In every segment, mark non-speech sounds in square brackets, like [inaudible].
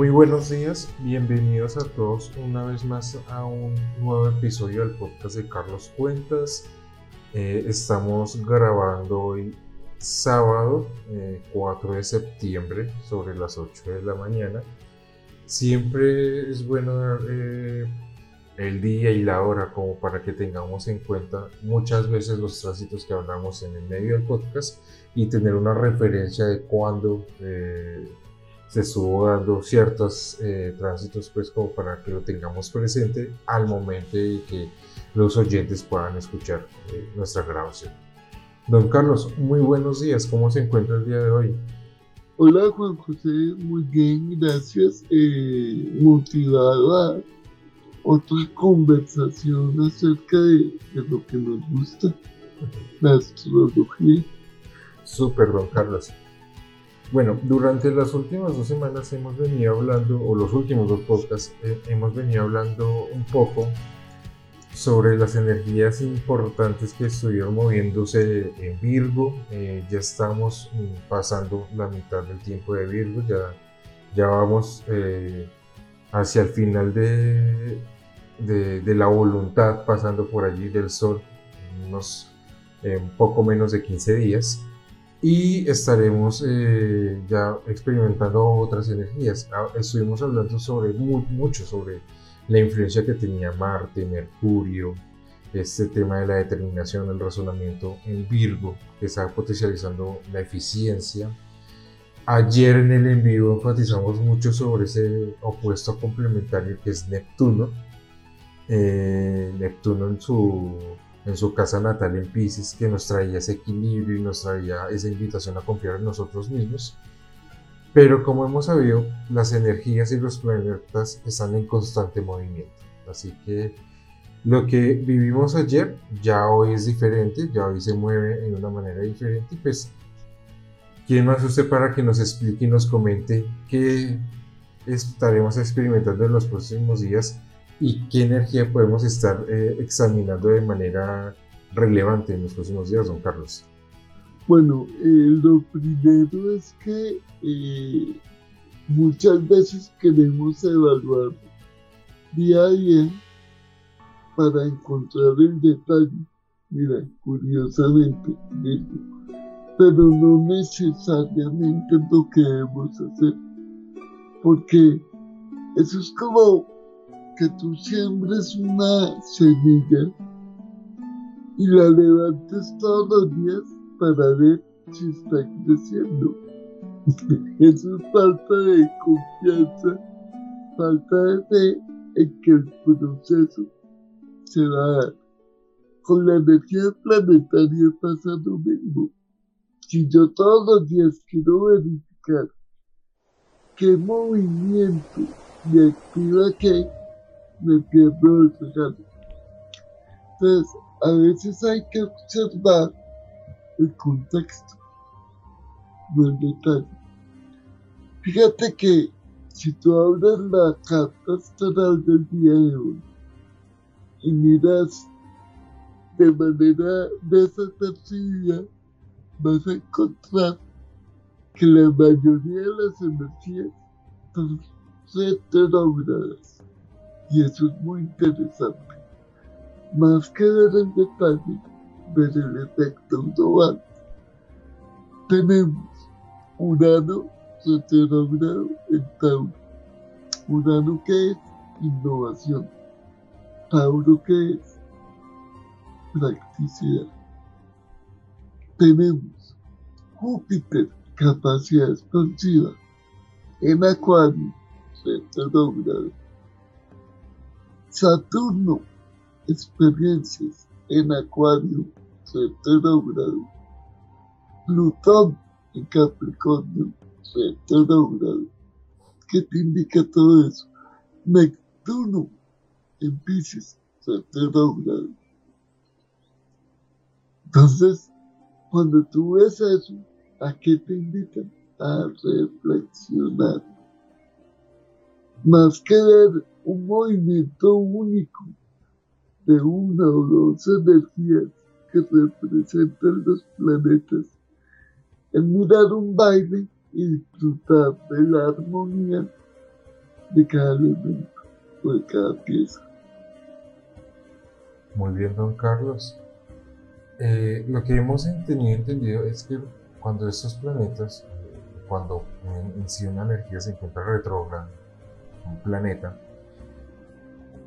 Muy buenos días, bienvenidos a todos una vez más a un nuevo episodio del podcast de Carlos Cuentas. Eh, estamos grabando hoy sábado 4 eh, de septiembre sobre las 8 de la mañana. Siempre es bueno dar eh, el día y la hora como para que tengamos en cuenta muchas veces los tránsitos que hablamos en el medio del podcast y tener una referencia de cuándo se estuvo dando ciertos eh, tránsitos pues como para que lo tengamos presente al momento de que los oyentes puedan escuchar eh, nuestra grabación. Don Carlos, muy buenos días, ¿cómo se encuentra el día de hoy? Hola Juan José, muy bien, gracias. Eh, motivado a otra conversación acerca de, de lo que nos gusta, la astrología. Súper, don Carlos. Bueno, durante las últimas dos semanas hemos venido hablando, o los últimos dos podcasts, eh, hemos venido hablando un poco sobre las energías importantes que estuvieron moviéndose en Virgo. Eh, ya estamos mm, pasando la mitad del tiempo de Virgo, ya, ya vamos eh, hacia el final de, de, la voluntad, pasando por allí del Sol, unos un poco menos de 15 días y estaremos eh, ya experimentando otras energías. Ah, estuvimos hablando sobre mucho sobre la influencia que tenía Marte, Mercurio, este tema de la determinación, el razonamiento en Virgo, que está potencializando la eficiencia. Ayer en el en vivo enfatizamos mucho sobre ese opuesto complementario que es Neptuno. Eh, Neptuno en su en su casa natal en Pisces, que nos traía ese equilibrio y nos traía esa invitación a confiar en nosotros mismos. Pero como hemos sabido, las energías y los planetas están en constante movimiento. Así que lo que vivimos ayer ya hoy es diferente, ya hoy se mueve en una manera diferente. Pues, ¿quién más usted para que nos explique y nos comente qué estaremos experimentando en los próximos días y qué energía podemos estar eh, examinando de manera relevante en los próximos días, don Carlos? Bueno, eh, lo primero es que eh, muchas veces queremos evaluar día a día para encontrar el detalle. Mira, curiosamente, pero no necesariamente lo que debemos hacer, porque eso es como que tú siembres una semilla y la levantes todos los días para ver si está creciendo. [laughs] Eso es falta de confianza, falta de fe en que el proceso se va a dar. Con la energía planetaria pasa lo mismo. Si yo todos los días quiero verificar qué movimiento me activa qué, me pierdo el regalo. Entonces, a veces hay que observar el contexto, no el detalle. Fíjate que si tú abres la carta astral del día de hoy y miras de manera desapercibida, vas a encontrar que la mayoría de las energías son retrógradas. Y eso es muy interesante. Más que ver el detalle, ver el efecto global. Tenemos Urano retrógrado en Tauro. Urano que es innovación. Tauro que es practicidad. Tenemos Júpiter, capacidad expansiva. En Acuario, retrógrado. Saturno, experiencias en Acuario, retrógrado. Plutón en Capricornio, retrógrado. ¿Qué te indica todo eso? Neptuno en Pisces, retrógrado. Entonces, cuando tú ves eso, ¿a qué te invitan? A reflexionar. Más que ver un movimiento único de una o dos energías que representan los planetas, en mirar un baile y disfrutar de la armonía de cada elemento o de cada pieza. Muy bien, don Carlos. Eh, lo que hemos tenido entendido es que cuando estos planetas, cuando en, sí una energía se encuentra retrógrada, un planeta,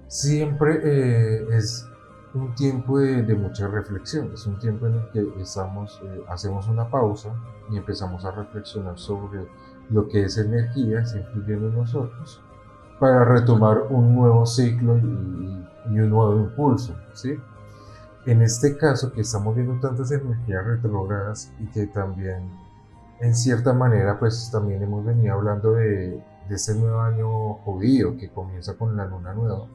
siempre eh, es un tiempo de, mucha reflexión, es un tiempo en el que estamos, eh, hacemos una pausa y empezamos a reflexionar sobre lo que es energía, se influye en nosotros, para retomar un nuevo ciclo y, y un nuevo impulso, ¿sí? En este caso, que estamos viendo tantas energías retrógradas y que también, en cierta manera, pues también hemos venido hablando de, de este nuevo año judío que comienza con la luna nueva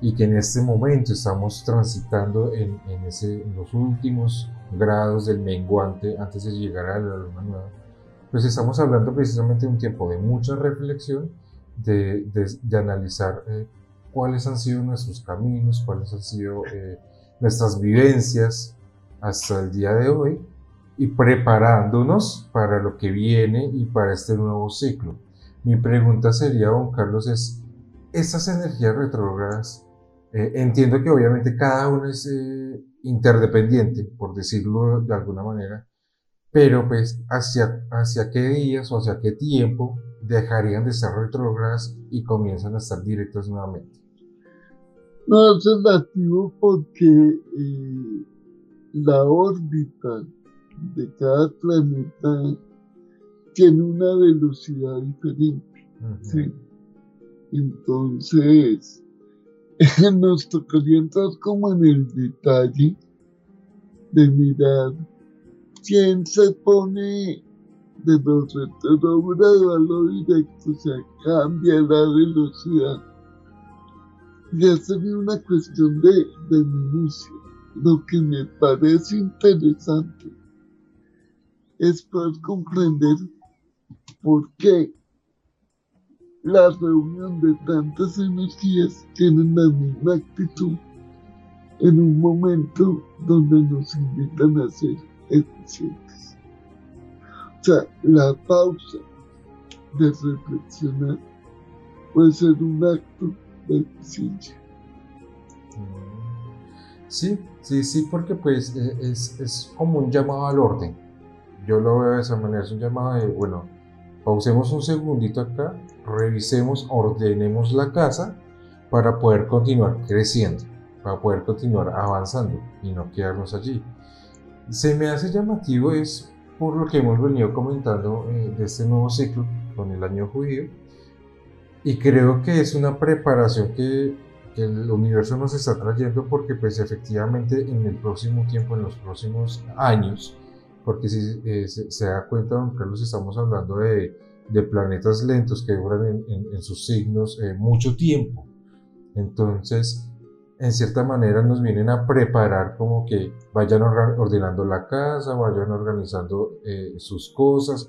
y que en este momento estamos transitando en, en, ese, en los últimos grados del menguante antes de llegar a la luna nueva, pues estamos hablando precisamente de un tiempo de mucha reflexión, de, de, de analizar eh, cuáles han sido nuestros caminos, cuáles han sido eh, nuestras vivencias hasta el día de hoy y preparándonos para lo que viene y para este nuevo ciclo. Mi pregunta sería, don Carlos, es, estas energías retrógradas, eh, entiendo que obviamente cada uno es eh, interdependiente, por decirlo de alguna manera, pero pues hacia, hacia qué días o hacia qué tiempo dejarían de ser retrógradas y comienzan a estar directas nuevamente. No es relativo porque eh, la órbita de cada planeta tiene una velocidad diferente. ¿sí? Entonces, [laughs] nos tocaría entrar como en el detalle de mirar quién se pone de los retrógrados a lo directo, o sea, cambia la velocidad ya sería una cuestión de, de minucia. Lo que me parece interesante es poder comprender por qué la reunión de tantas energías tienen la misma actitud en un momento donde nos invitan a ser eficientes. O sea, la pausa de reflexionar puede ser un acto Sí, sí, sí, porque pues e, es, es, como un llamado al orden. Yo lo veo de esa manera, es un llamado de, bueno, pausemos un segundito acá, revisemos, ordenemos la casa para poder continuar creciendo, para poder continuar avanzando y no quedarnos allí. Se me hace llamativo es por lo que hemos venido comentando eh, de este nuevo ciclo con el año judío, y creo que es una preparación que, el universo nos está trayendo porque pues efectivamente en el próximo tiempo, en los próximos años, porque si eh, se, da cuenta, don Carlos, estamos hablando de, de planetas lentos que duran en, sus signos eh, mucho tiempo. Entonces, en cierta manera nos vienen a preparar como que vayan ordenando la casa, vayan organizando eh, sus cosas,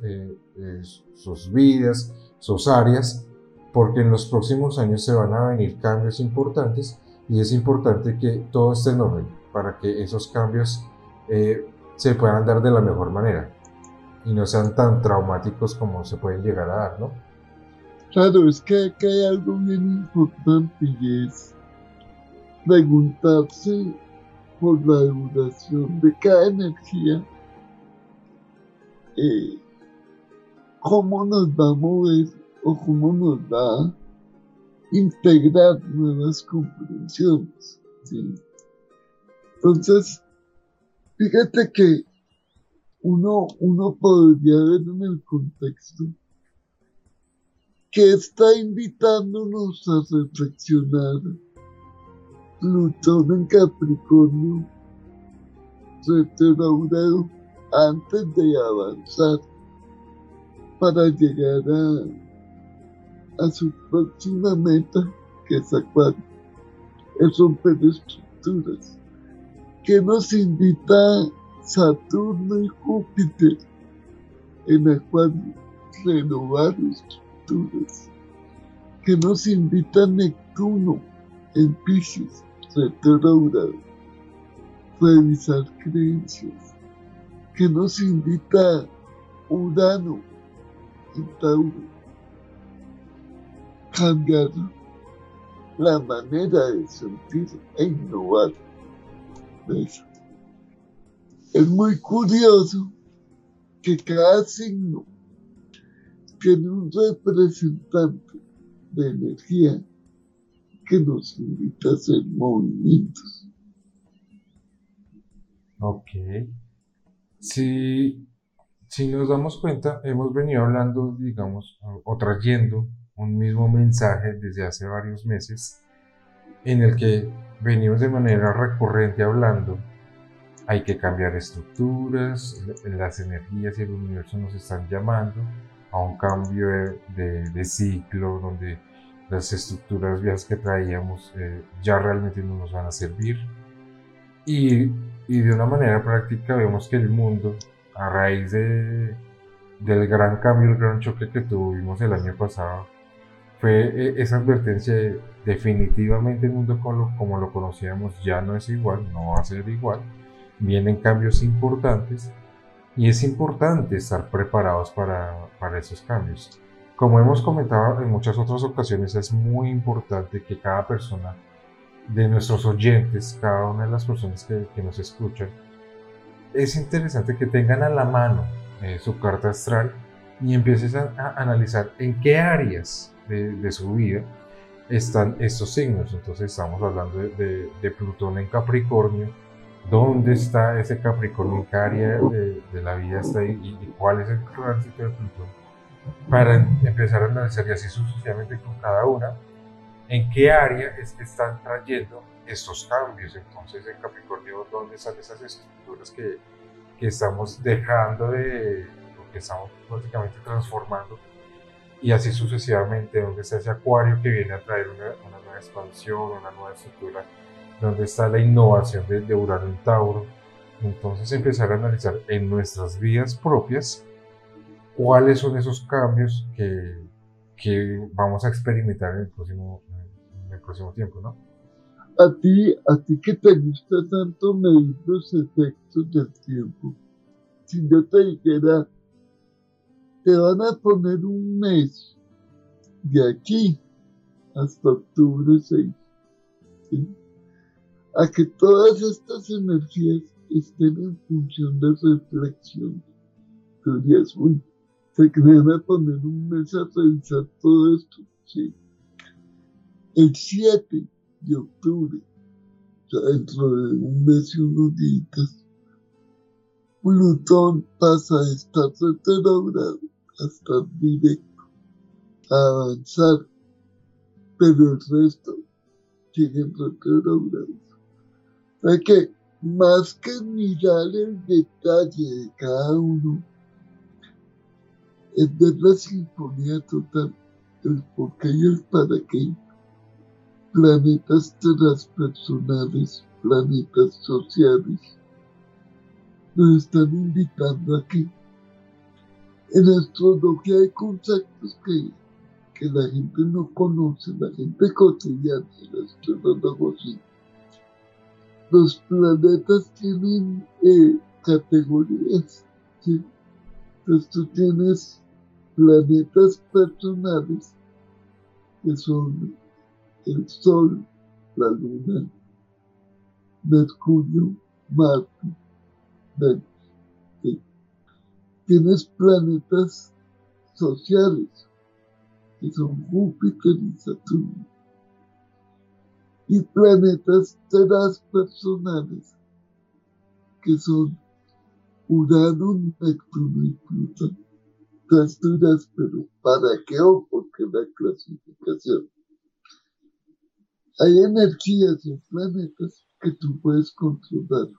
sus vidas, sus áreas, porque en los próximos años se van a venir cambios importantes y es importante que todo esté en orden para que esos cambios eh, se puedan dar de la mejor manera y no sean tan traumáticos como se pueden llegar a dar, ¿no? Claro, es que hay algo bien importante y es preguntarse por la duración de cada energía, eh, cómo nos va a mover o cómo nos da integrar nuevas comprensiones. Entonces, fíjate que uno, uno podría ver en el contexto que está invitándonos a reflexionar. Plutón en Capricornio retrogrado antes de avanzar para llegar a a su próxima meta, que es Acuario, es romper estructuras, que nos invita Saturno y Júpiter en Acuario, renovar estructuras, que nos invita Neptuno en Pisces, retrógrado, revisar creencias, que nos invita Urano en Tauro. Cambiar la manera de sentir e innovar. Es muy curioso que cada signo tiene un representante de energía que nos invita a hacer movimientos. Ok. Si, si nos damos cuenta, hemos venido hablando, digamos, o trayendo un mismo mensaje desde hace varios meses en el que venimos de manera recurrente hablando hay que cambiar estructuras, las energías y el universo nos están llamando a un cambio de, ciclo donde las estructuras viejas que traíamos eh, ya realmente no nos van a servir. Y, y, de una manera práctica vemos que el mundo, a raíz de, del gran cambio, el gran choque que tuvimos el año pasado, fue eh, esa advertencia de definitivamente el mundo como como lo conocíamos ya no es igual, no va a ser igual vienen cambios importantes y es importante estar preparados para, para esos cambios. Como hemos comentado en muchas otras ocasiones, es muy importante que cada persona de nuestros oyentes, cada una de las personas que, que nos escuchan, es interesante que tengan a la mano eh, su carta astral y empieces a, analizar en qué áreas de, de, su vida están estos signos. Entonces estamos hablando de, de Plutón en Capricornio, dónde está ese Capricornio, qué área de, la vida está y, cuál es el tránsito de Plutón, para empezar a analizar y así sucesivamente con cada una, en qué área es que están trayendo estos cambios. Entonces, en Capricornio, ¿dónde están esas estructuras que, que estamos dejando de, o que estamos básicamente transformando? Y así sucesivamente, ¿dónde está ese Acuario que viene a traer una, una nueva expansión, una nueva estructura? Dónde está la innovación de, de Urano en Tauro. Entonces empezar a analizar en nuestras vidas propias cuáles son esos cambios que, que vamos a experimentar en el próximo, en el próximo tiempo, ¿no? A ti, a ti que te gusta tanto medir los efectos del tiempo, si yo te dijera, te van a poner un mes de aquí hasta octubre 6, ¿sí? A que todas estas energías estén en función de reflexión. Tú dirías, uy, se creen a poner un mes a revisar todo esto. Sí. El 7 de octubre, dentro de un mes y unos días, Plutón pasa a estar retrogrado a estar directo, a avanzar, pero el resto siguen retrogrados es que más que mirar el detalle de cada uno, es ver la sinfonía total, el por qué y el para qué. Planetas transpersonales, planetas sociales, nos están invitando aquí. En astrología hay conceptos que, que la gente no conoce, la gente cotidiana, el astrólogo sí los planetas tienen eh, categorías. ¿sí? Entonces tú tienes planetas personales que son el Sol, la Luna, Mercurio, Marte, Venus. Tienes planetas sociales que son Júpiter y Saturno y planetas transpersonales que son Urano, Neptuno y Plutón. Tú pero ¿para qué o por qué la clasificación? Hay energías en planetas que tú puedes controlar.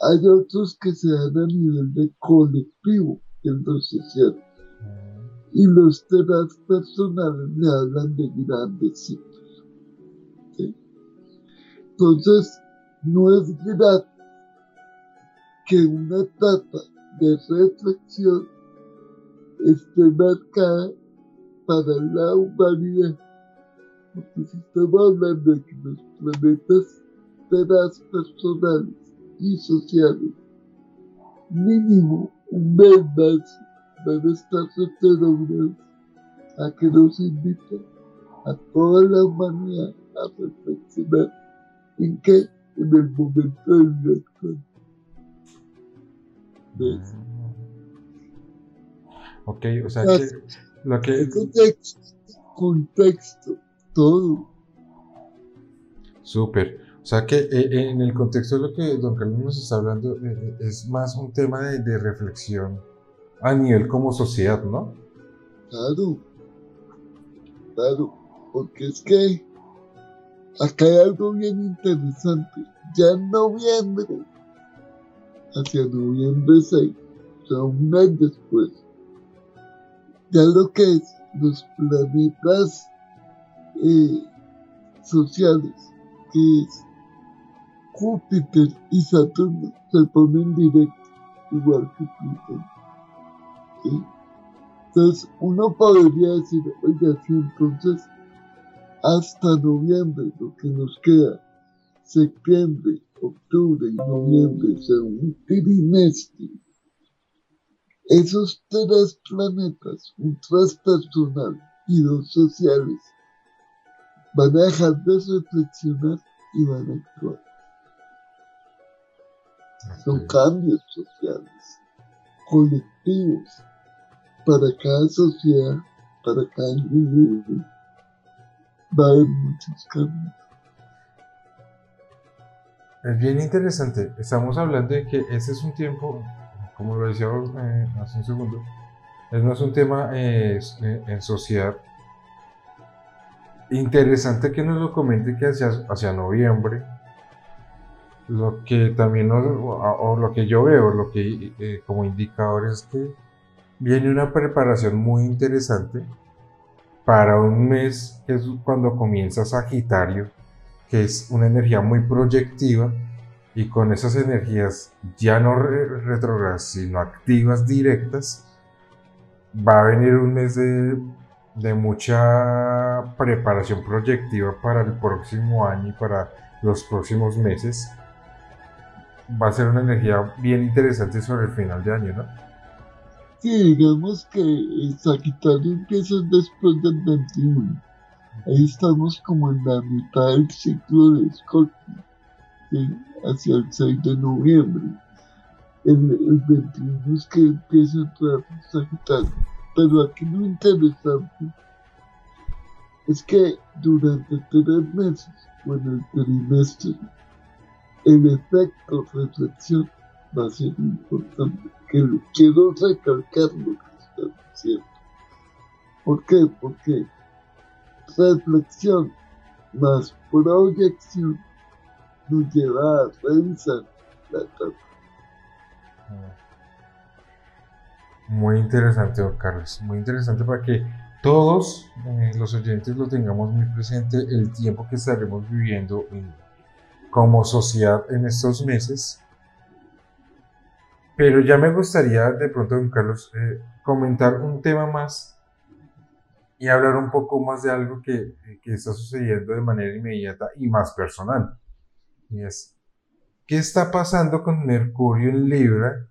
Hay otros que se dan a nivel de colectivo, en lo social. Y los transpersonales me hablan de grandes ciclos. Entonces, no es grato que una etapa de reflexión esté marcada para la humanidad. Porque si estamos hablando de que los planetas transpersonales y sociales, mínimo un mes más van a estar retrogradados, a que nos invita a toda la humanidad a reflexionar en qué en el momento del actual. ¿Ves? Ok, o sea que lo que... Contexto, contexto, todo. Súper. O sea que eh, en el contexto de lo que don Carlos nos está hablando, eh, eh, es más un tema de, de, reflexión a nivel como sociedad, ¿no? Claro, claro, porque es que acá hay algo bien interesante. Ya en noviembre, hacia noviembre 6, o sea, un mes después, ya lo que es los planetas eh, sociales, que es Júpiter y Saturno, se ponen directo, igual que Plutón. Entonces, uno podría decir, oiga, si entonces hasta noviembre, lo que nos queda, septiembre, octubre y noviembre, un trimestre, esos tres planetas, un transpersonal y dos sociales, van a dejar de reflexionar y van a actuar. Son cambios sociales, colectivos, para cada sociedad, para cada individuo. Va a muchos cambios. Es bien interesante. Estamos hablando de que ese es un tiempo, como lo decíamos eh, hace un segundo, no es un tema eh, eh, en sociedad. Interesante que nos lo comente que hacia, noviembre lo que también, o, lo que yo veo, lo que eh, como indicador es que viene una preparación muy interesante para un mes es cuando comienza Sagitario, que es una energía muy proyectiva y con esas energías ya no retrogradas, sino activas directas, va a venir un mes de, de mucha preparación proyectiva para el próximo año y para los próximos meses va a ser una energía bien interesante sobre el final de año, ¿no? Sí, digamos que Sagitario empieza después del 21. Ahí estamos como en la mitad del ciclo de Scorpio, hacia el 6 de noviembre. El, el 21 es que empieza a entrar Sagitario. Pero aquí lo interesante es que durante tres meses, o en el trimestre, el efecto reflexión ser importante. Que quiero recalcar lo que está diciendo. ¿Por qué? Porque reflexión más proyección nos lleva a revisar la etapa. Muy interesante, don Carlos. Muy interesante para que todos eh, los oyentes lo tengamos muy presente el tiempo que estaremos viviendo en como sociedad en estos meses. Pero ya me gustaría de pronto, don Carlos, eh, comentar un tema más y hablar un poco más de algo que, que, está sucediendo de manera inmediata y más personal. Y es, ¿qué está pasando con Mercurio en Libra?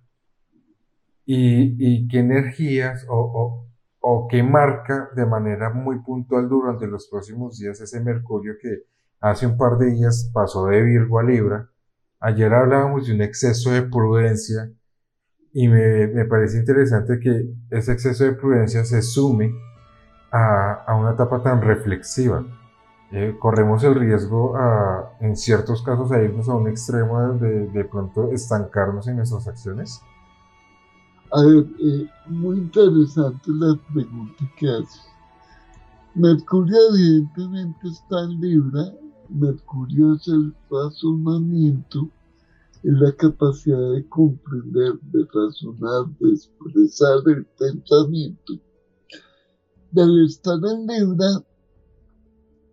Y, y qué energías o, o, o qué marca de manera muy puntual durante los próximos días ese Mercurio que hace un par de días pasó de Virgo a Libra. Ayer hablábamos de un exceso de prudencia y me, parece interesante que ese exceso de prudencia se sume a, una etapa tan reflexiva. Eh, corremos el riesgo a, en ciertos casos a irnos a un extremo de, de pronto estancarnos en nuestras acciones. A ver, eh, muy interesante la pregunta que haces. Mercurio evidentemente está en Libra Mercurio es el razonamiento, es la capacidad de comprender, de razonar, de expresar el pensamiento. Del estar en Libra,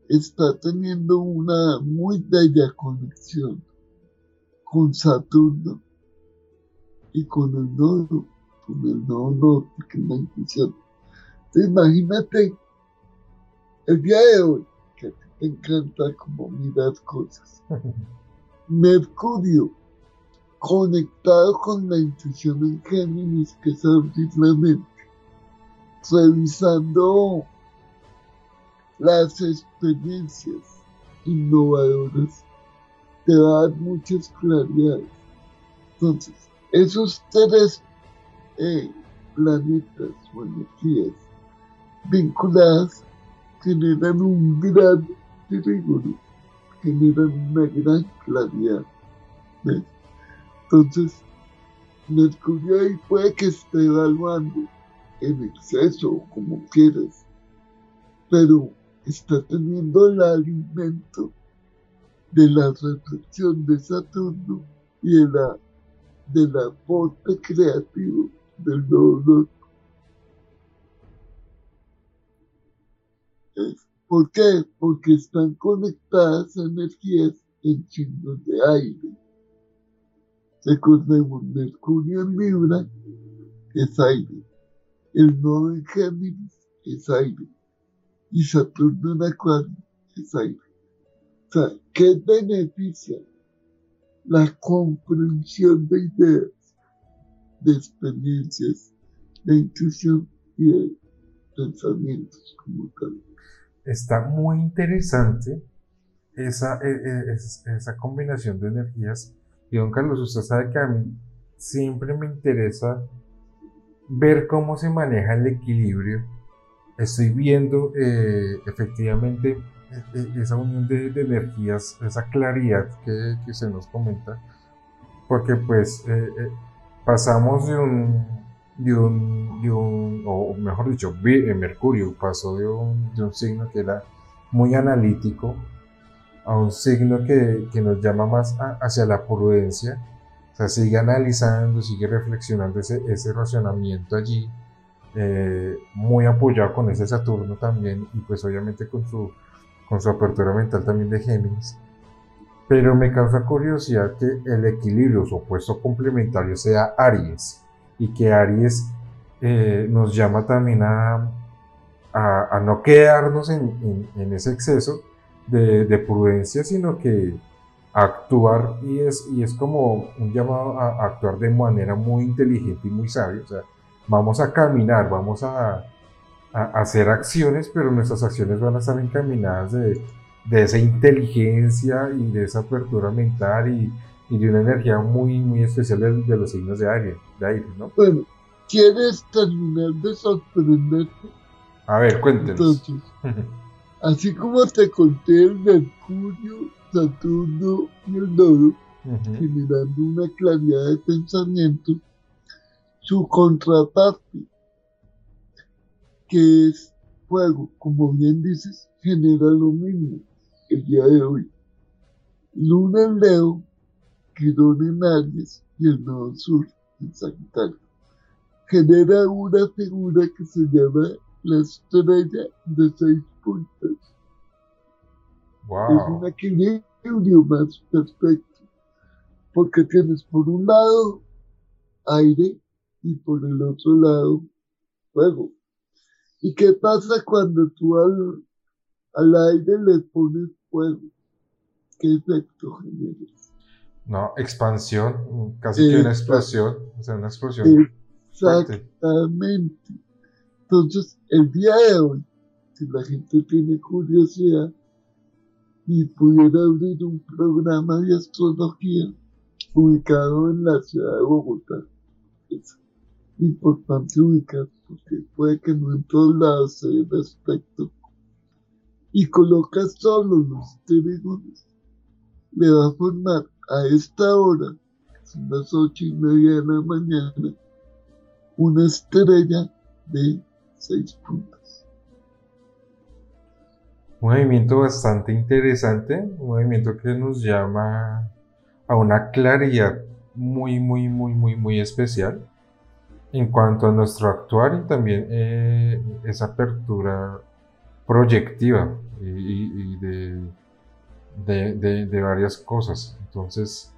está teniendo una muy bella conexión con Saturno y con el nodo, con el nodo norte, que es la intuición. imagínate el día de hoy, encanta como mirar cosas. [laughs] Mercurio, conectado con la intuición en Géminis, que es abrir la mente, revisando las experiencias innovadoras te dan muchas claridades. Entonces, esos tres eh, planetas o energías vinculadas generan un gran triángulo, generan una gran claridad. Entonces, Mercurio ahí puede que esté evaluando en exceso, como quieras, pero está teniendo el alimento de la reflexión de Saturno y de la del aporte creativo del nuevo ¿Por qué? Porque están conectadas energías en signos de aire. Mercurio en Libra es aire. El nodo en Géminis es aire. Y Saturno en Acuario es aire. O sea, ¿qué beneficia? La comprensión de ideas, de experiencias, de intuición y de pensamientos como tal. Está muy interesante esa, e, e, esa combinación de energías. Y don Carlos, usted sabe que a mí siempre me interesa ver cómo se maneja el equilibrio. Estoy viendo eh, efectivamente e, esa unión de, energías, esa claridad que, que, se nos comenta, porque pues eh, eh, pasamos de un, de un, de un, o mejor dicho, Mercurio pasó de un, de un signo que era muy analítico a un signo que, que nos llama más hacia la prudencia, o sea, sigue analizando, sigue reflexionando ese, ese racionamiento allí, eh, muy apoyado con ese Saturno también y pues obviamente con su, con su apertura mental también de Géminis. Pero me causa curiosidad que el equilibrio, su opuesto complementario, sea Aries y que Aries eh, nos llama también a, a, no quedarnos en, en, ese exceso de, de, prudencia, sino que actuar y es, y es como un llamado a, actuar de manera muy inteligente y muy sabia. O sea, vamos a caminar, vamos a, a hacer acciones, pero nuestras acciones van a estar encaminadas de, de esa inteligencia y de esa apertura mental y, y de una energía muy, muy especial de, los signos de aire, de aire, ¿no? Bueno, ¿quieres terminar de sorprenderte? A ver, cuéntenos. Entonces, [laughs] así como te conté el Mercurio, Saturno y el Nodo, generando una claridad de pensamiento, su contraparte, que es fuego, como bien dices, genera lo mismo el día de hoy. Luna en Leo, Quirón en Aries y el Nodo Sur en Sagitario. Genera una figura que se llama la estrella de seis puntas. Es un equilibrio más perfecto, porque tienes por un lado aire y por el otro lado fuego. ¿Y qué pasa cuando tú al, al aire le pones fuego? ¿Qué efecto generas? No, expansión, casi que una explosión, o sea, una explosión. Exactamente. Entonces, el día de hoy, si la gente tiene curiosidad y pudiera abrir un programa de astrología ubicado en la ciudad de Bogotá, es importante ubicar porque puede que no en todos lados se dé respecto, y colocas solo los trígonos, le va a formar a esta hora, son las ocho y media de la mañana, una estrella de seis puntas. Un movimiento bastante interesante, un movimiento que nos llama a una claridad muy, muy, muy, muy, muy especial en cuanto a nuestro actuar y también eh, esa apertura proyectiva y, de, de, varias cosas. Entonces,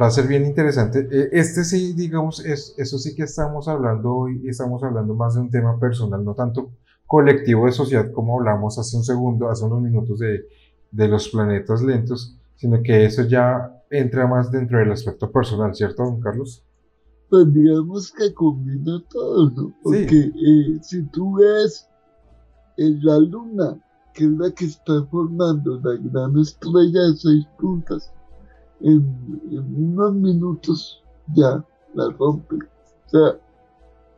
va a ser bien interesante. E, este sí, digamos, es, eso sí que estamos hablando hoy, estamos hablando más de un tema personal, no tanto colectivo de sociedad como hablamos hace un segundo, hace unos minutos de, de los planetas lentos, sino que eso ya entra más dentro del aspecto personal, ¿cierto, don Carlos? pues digamos que combina todo, ¿no? Porque eh, si tú ves en la luna que es la que está formando la gran estrella de seis puntas, en, unos minutos ya la rompe. O sea,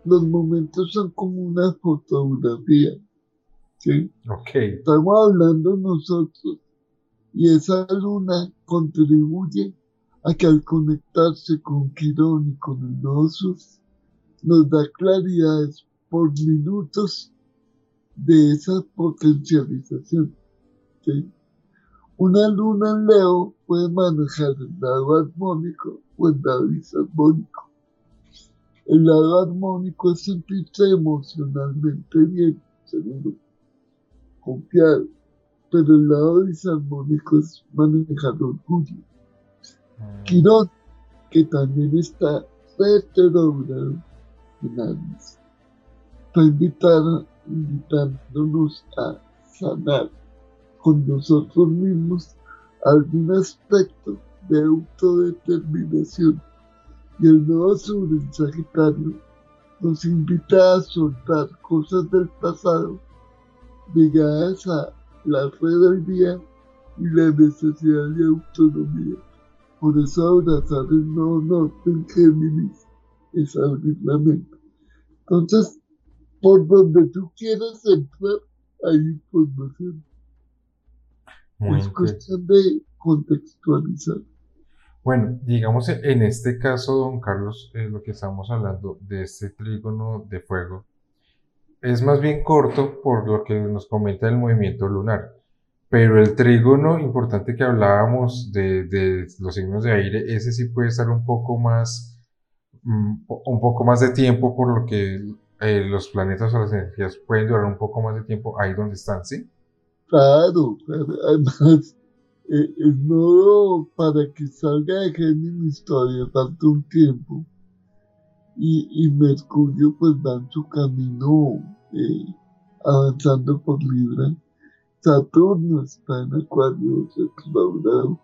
los momentos son como una fotografía. ¿sí? Okay. Estamos hablando nosotros y esa luna contribuye a que al conectarse con Quirón y con el nodo nos da claridades por minutos de esa potencialización. Una luna en Leo puede manejar el lado armónico o el lado disarmónico. El lado armónico es sentirse emocionalmente bien, seguro, confiado, pero el lado disarmónico es manejar orgullo. Mm. Quirón, que también está retrogrado en Aries, está invitándonos a sanar con nosotros mismos algún aspecto de autodeterminación. Y el nuevo sur en Sagitario nos invita a soltar cosas del pasado ligadas a la rebeldía y la necesidad de autonomía. Por eso abrazar el nuevo norte en Géminis es abrir la mente. Entonces, por donde tú quieras entrar, hay información. Es cuestión de contextualizar. Bueno, digamos en este caso, don Carlos, eh, lo que estamos hablando de este trígono de fuego es más bien corto por lo que nos comenta el movimiento lunar. Pero el trígono importante que hablábamos de, de los signos de aire, ese sí puede estar un poco más, mm, un poco más de tiempo por lo que eh, los planetas o las energías pueden durar un poco más de tiempo ahí donde están, ¿sí? Claro, [laughs] además, eh, el nodo para que salga de Géminis todavía falta un tiempo. Y, Mercurio pues va en su camino eh, avanzando por Libra. Saturno está en Acuario explorado.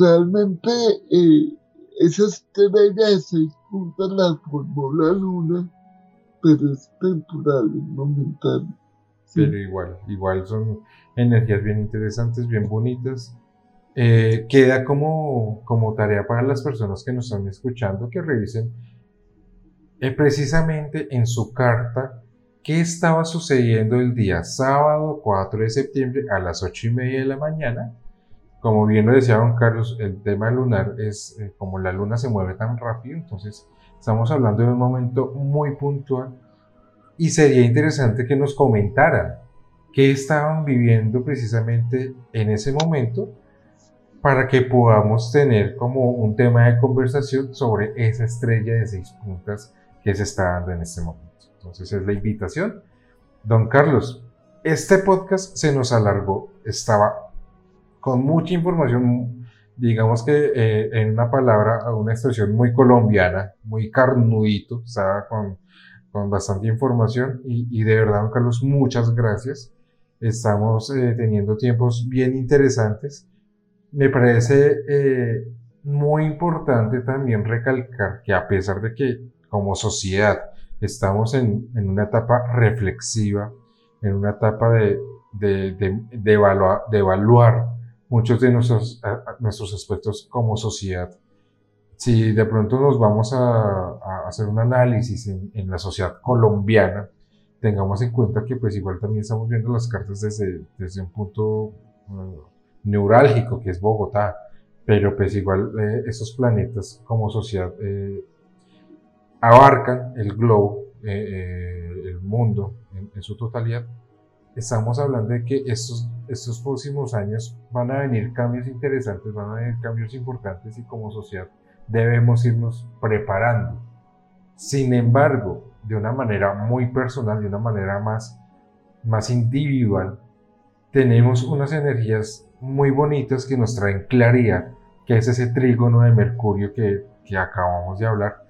Realmente eh, esa estrella de seis puntas la formó la Luna pero es temporal, es momentáneo. Pero igual, igual son energías bien interesantes, bien bonitas. Eh, queda como, como tarea para las personas que nos están escuchando que revisen eh, precisamente en su carta qué estaba sucediendo el día sábado 4 de septiembre a las 8 y media de la mañana. Como bien lo decía don Carlos, el tema lunar es eh, como la luna se mueve tan rápido, entonces Estamos hablando de un momento muy puntual y sería interesante que nos comentaran qué estaban viviendo precisamente en ese momento para que podamos tener como un tema de conversación sobre esa estrella de seis puntas que se está dando en este momento. Entonces es la invitación. Don Carlos, este podcast se nos alargó, estaba con mucha información digamos que eh, en una palabra, una expresión muy colombiana, muy carnudito, estaba con, con bastante información y, y, de verdad, don Carlos, muchas gracias. Estamos eh, teniendo tiempos bien interesantes. Me parece eh, muy importante también recalcar que a pesar de que como sociedad estamos en, en una etapa reflexiva, en una etapa de, de, de, de, evaluar, evaluar muchos de nuestros, nuestros aspectos como sociedad. Si de pronto nos vamos a, hacer un análisis en, la sociedad colombiana, tengamos en cuenta que pues igual también estamos viendo las cartas desde, desde un punto uh, neurálgico que es Bogotá, pero pues igual eh, esos planetas como sociedad eh, abarcan el globo, eh, el mundo en su totalidad estamos hablando de que estos, estos próximos años van a venir cambios interesantes, van a venir cambios importantes y como sociedad debemos irnos preparando. Sin embargo, de una manera muy personal, de una manera más, más individual, tenemos unas energías muy bonitas que nos traen claridad, que es ese trígono de Mercurio que, que acabamos de hablar,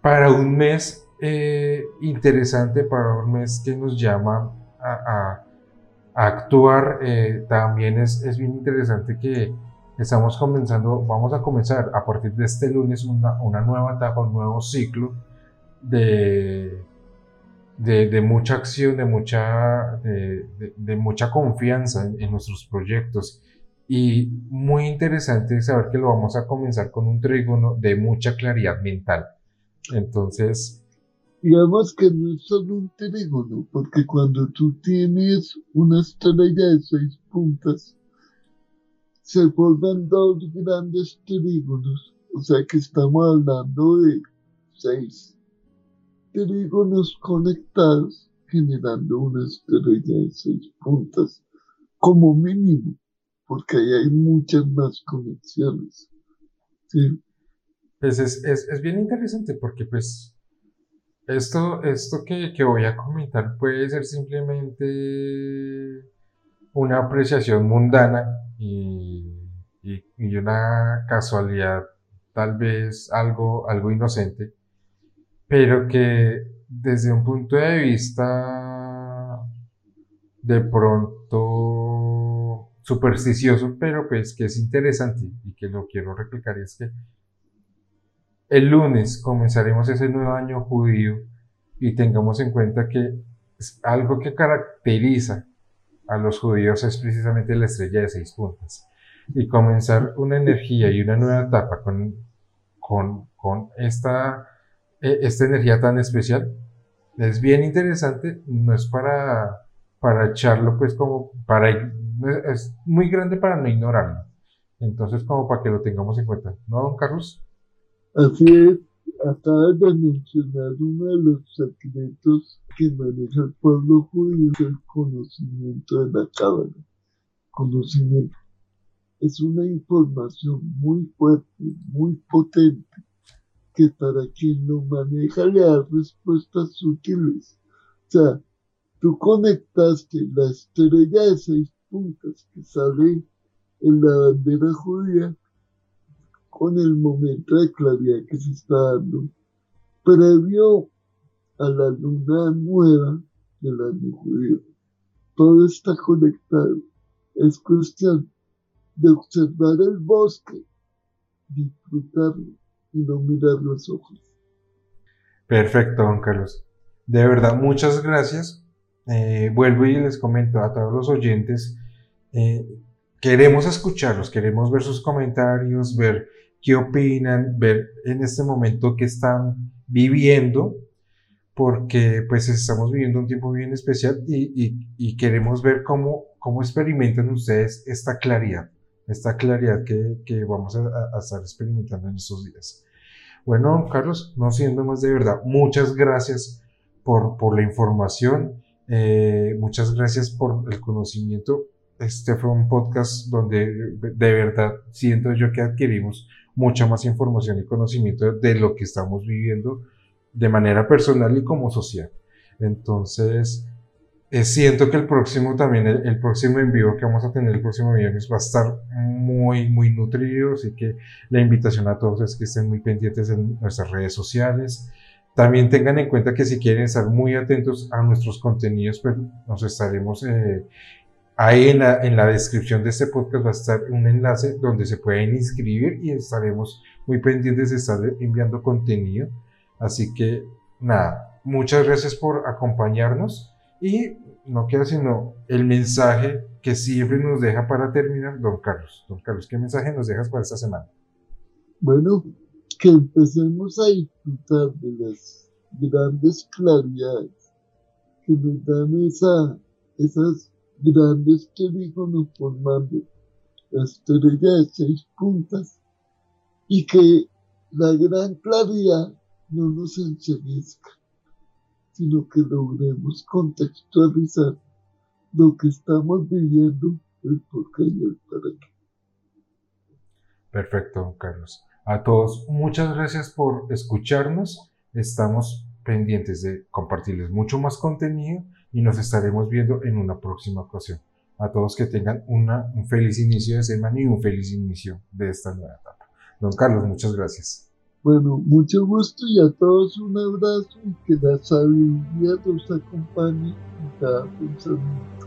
para un mes eh, interesante, para un mes que nos llama a, actuar, eh, también es, es, bien interesante que estamos comenzando, vamos a comenzar a partir de este lunes una, una nueva etapa, un nuevo ciclo de, de, mucha acción, de mucha, de, mucha confianza en, nuestros proyectos. Y muy interesante saber que lo vamos a comenzar con un trígono de mucha claridad mental. Entonces... Digamos que no es solo un trígono, porque cuando tú tienes una estrella de seis puntas, se forman dos grandes trígonos. O sea que estamos hablando de seis trígonos conectados generando una estrella de seis puntas como mínimo, porque ahí hay muchas más conexiones. ¿sí? Pues es, es, es, bien interesante porque pues esto, esto que, que voy a comentar puede ser simplemente una apreciación mundana y, y, y, una casualidad, tal vez algo, algo inocente, pero que desde un punto de vista de pronto supersticioso, pero pues que es interesante y que lo quiero replicar es que el lunes comenzaremos ese nuevo año judío y tengamos en cuenta que algo que caracteriza a los judíos es precisamente la estrella de seis puntas. Y comenzar una energía y una nueva etapa con, con, con esta e, esta energía tan especial. Es bien interesante, no es para, para echarlo, pues como para, es muy grande para no ignorarlo. Entonces, como para que lo tengamos en cuenta. ¿No, don Carlos? Así es, acabas de mencionar uno de los secretos que maneja el pueblo judío, el conocimiento de la cábala. Conocimiento. Es una información muy fuerte, muy potente, que para quien lo maneja le da respuestas útiles. O sea, tú conectaste la estrella de seis puntas que sale en la bandera judía con el momento de claridad que se está dando previo a la luna nueva del año judío. Todo está conectado. Es cuestión de observar el bosque, disfrutarlo y no mirar los ojos. Perfecto, don Carlos. De verdad, muchas gracias. Eh, vuelvo y les comento a todos los oyentes, eh, queremos escucharlos, queremos ver sus comentarios, ver qué opinan, ver en este momento qué están viviendo, porque pues estamos viviendo un tiempo bien especial y, queremos ver cómo, cómo experimentan ustedes esta claridad esta claridad que, vamos a, estar experimentando en estos días. Bueno, Carlos, no siendo más de verdad, muchas gracias por, por la información, eh, muchas gracias por el conocimiento. Este fue un podcast donde de verdad siento yo que adquirimos mucha más información y conocimiento de lo que estamos viviendo de manera personal y como social. Entonces, eh, siento que el próximo también, el, próximo en vivo que vamos a tener el próximo viernes va a estar muy, muy nutrido, así que la invitación a todos es que estén muy pendientes en nuestras redes sociales. También tengan en cuenta que si quieren estar muy atentos a nuestros contenidos, pues nos estaremos eh, ahí en la, en la descripción de este podcast va a estar un enlace donde se pueden inscribir y estaremos muy pendientes de estar enviando contenido. Así que nada, muchas gracias por acompañarnos. Y no queda sino el mensaje que siempre nos deja para terminar, don Carlos. Don Carlos, ¿qué mensaje nos dejas para esta semana? Bueno, que empecemos a disfrutar de las grandes claridades que nos dan esa, esas grandes nos formando la estrella de seis puntas y que la gran claridad no nos enseguezca sino que logremos contextualizar lo que estamos viviendo, el por qué y el para qué. Perfecto, Carlos. A todos, muchas gracias por escucharnos. Estamos pendientes de compartirles mucho más contenido y nos estaremos viendo en una próxima ocasión. A todos que tengan una, un feliz inicio de semana y un feliz inicio de esta nueva etapa. Don Carlos, muchas gracias. Bueno, mucho gusto y a todos un abrazo y que la sabiduría los acompañe en cada pensamiento.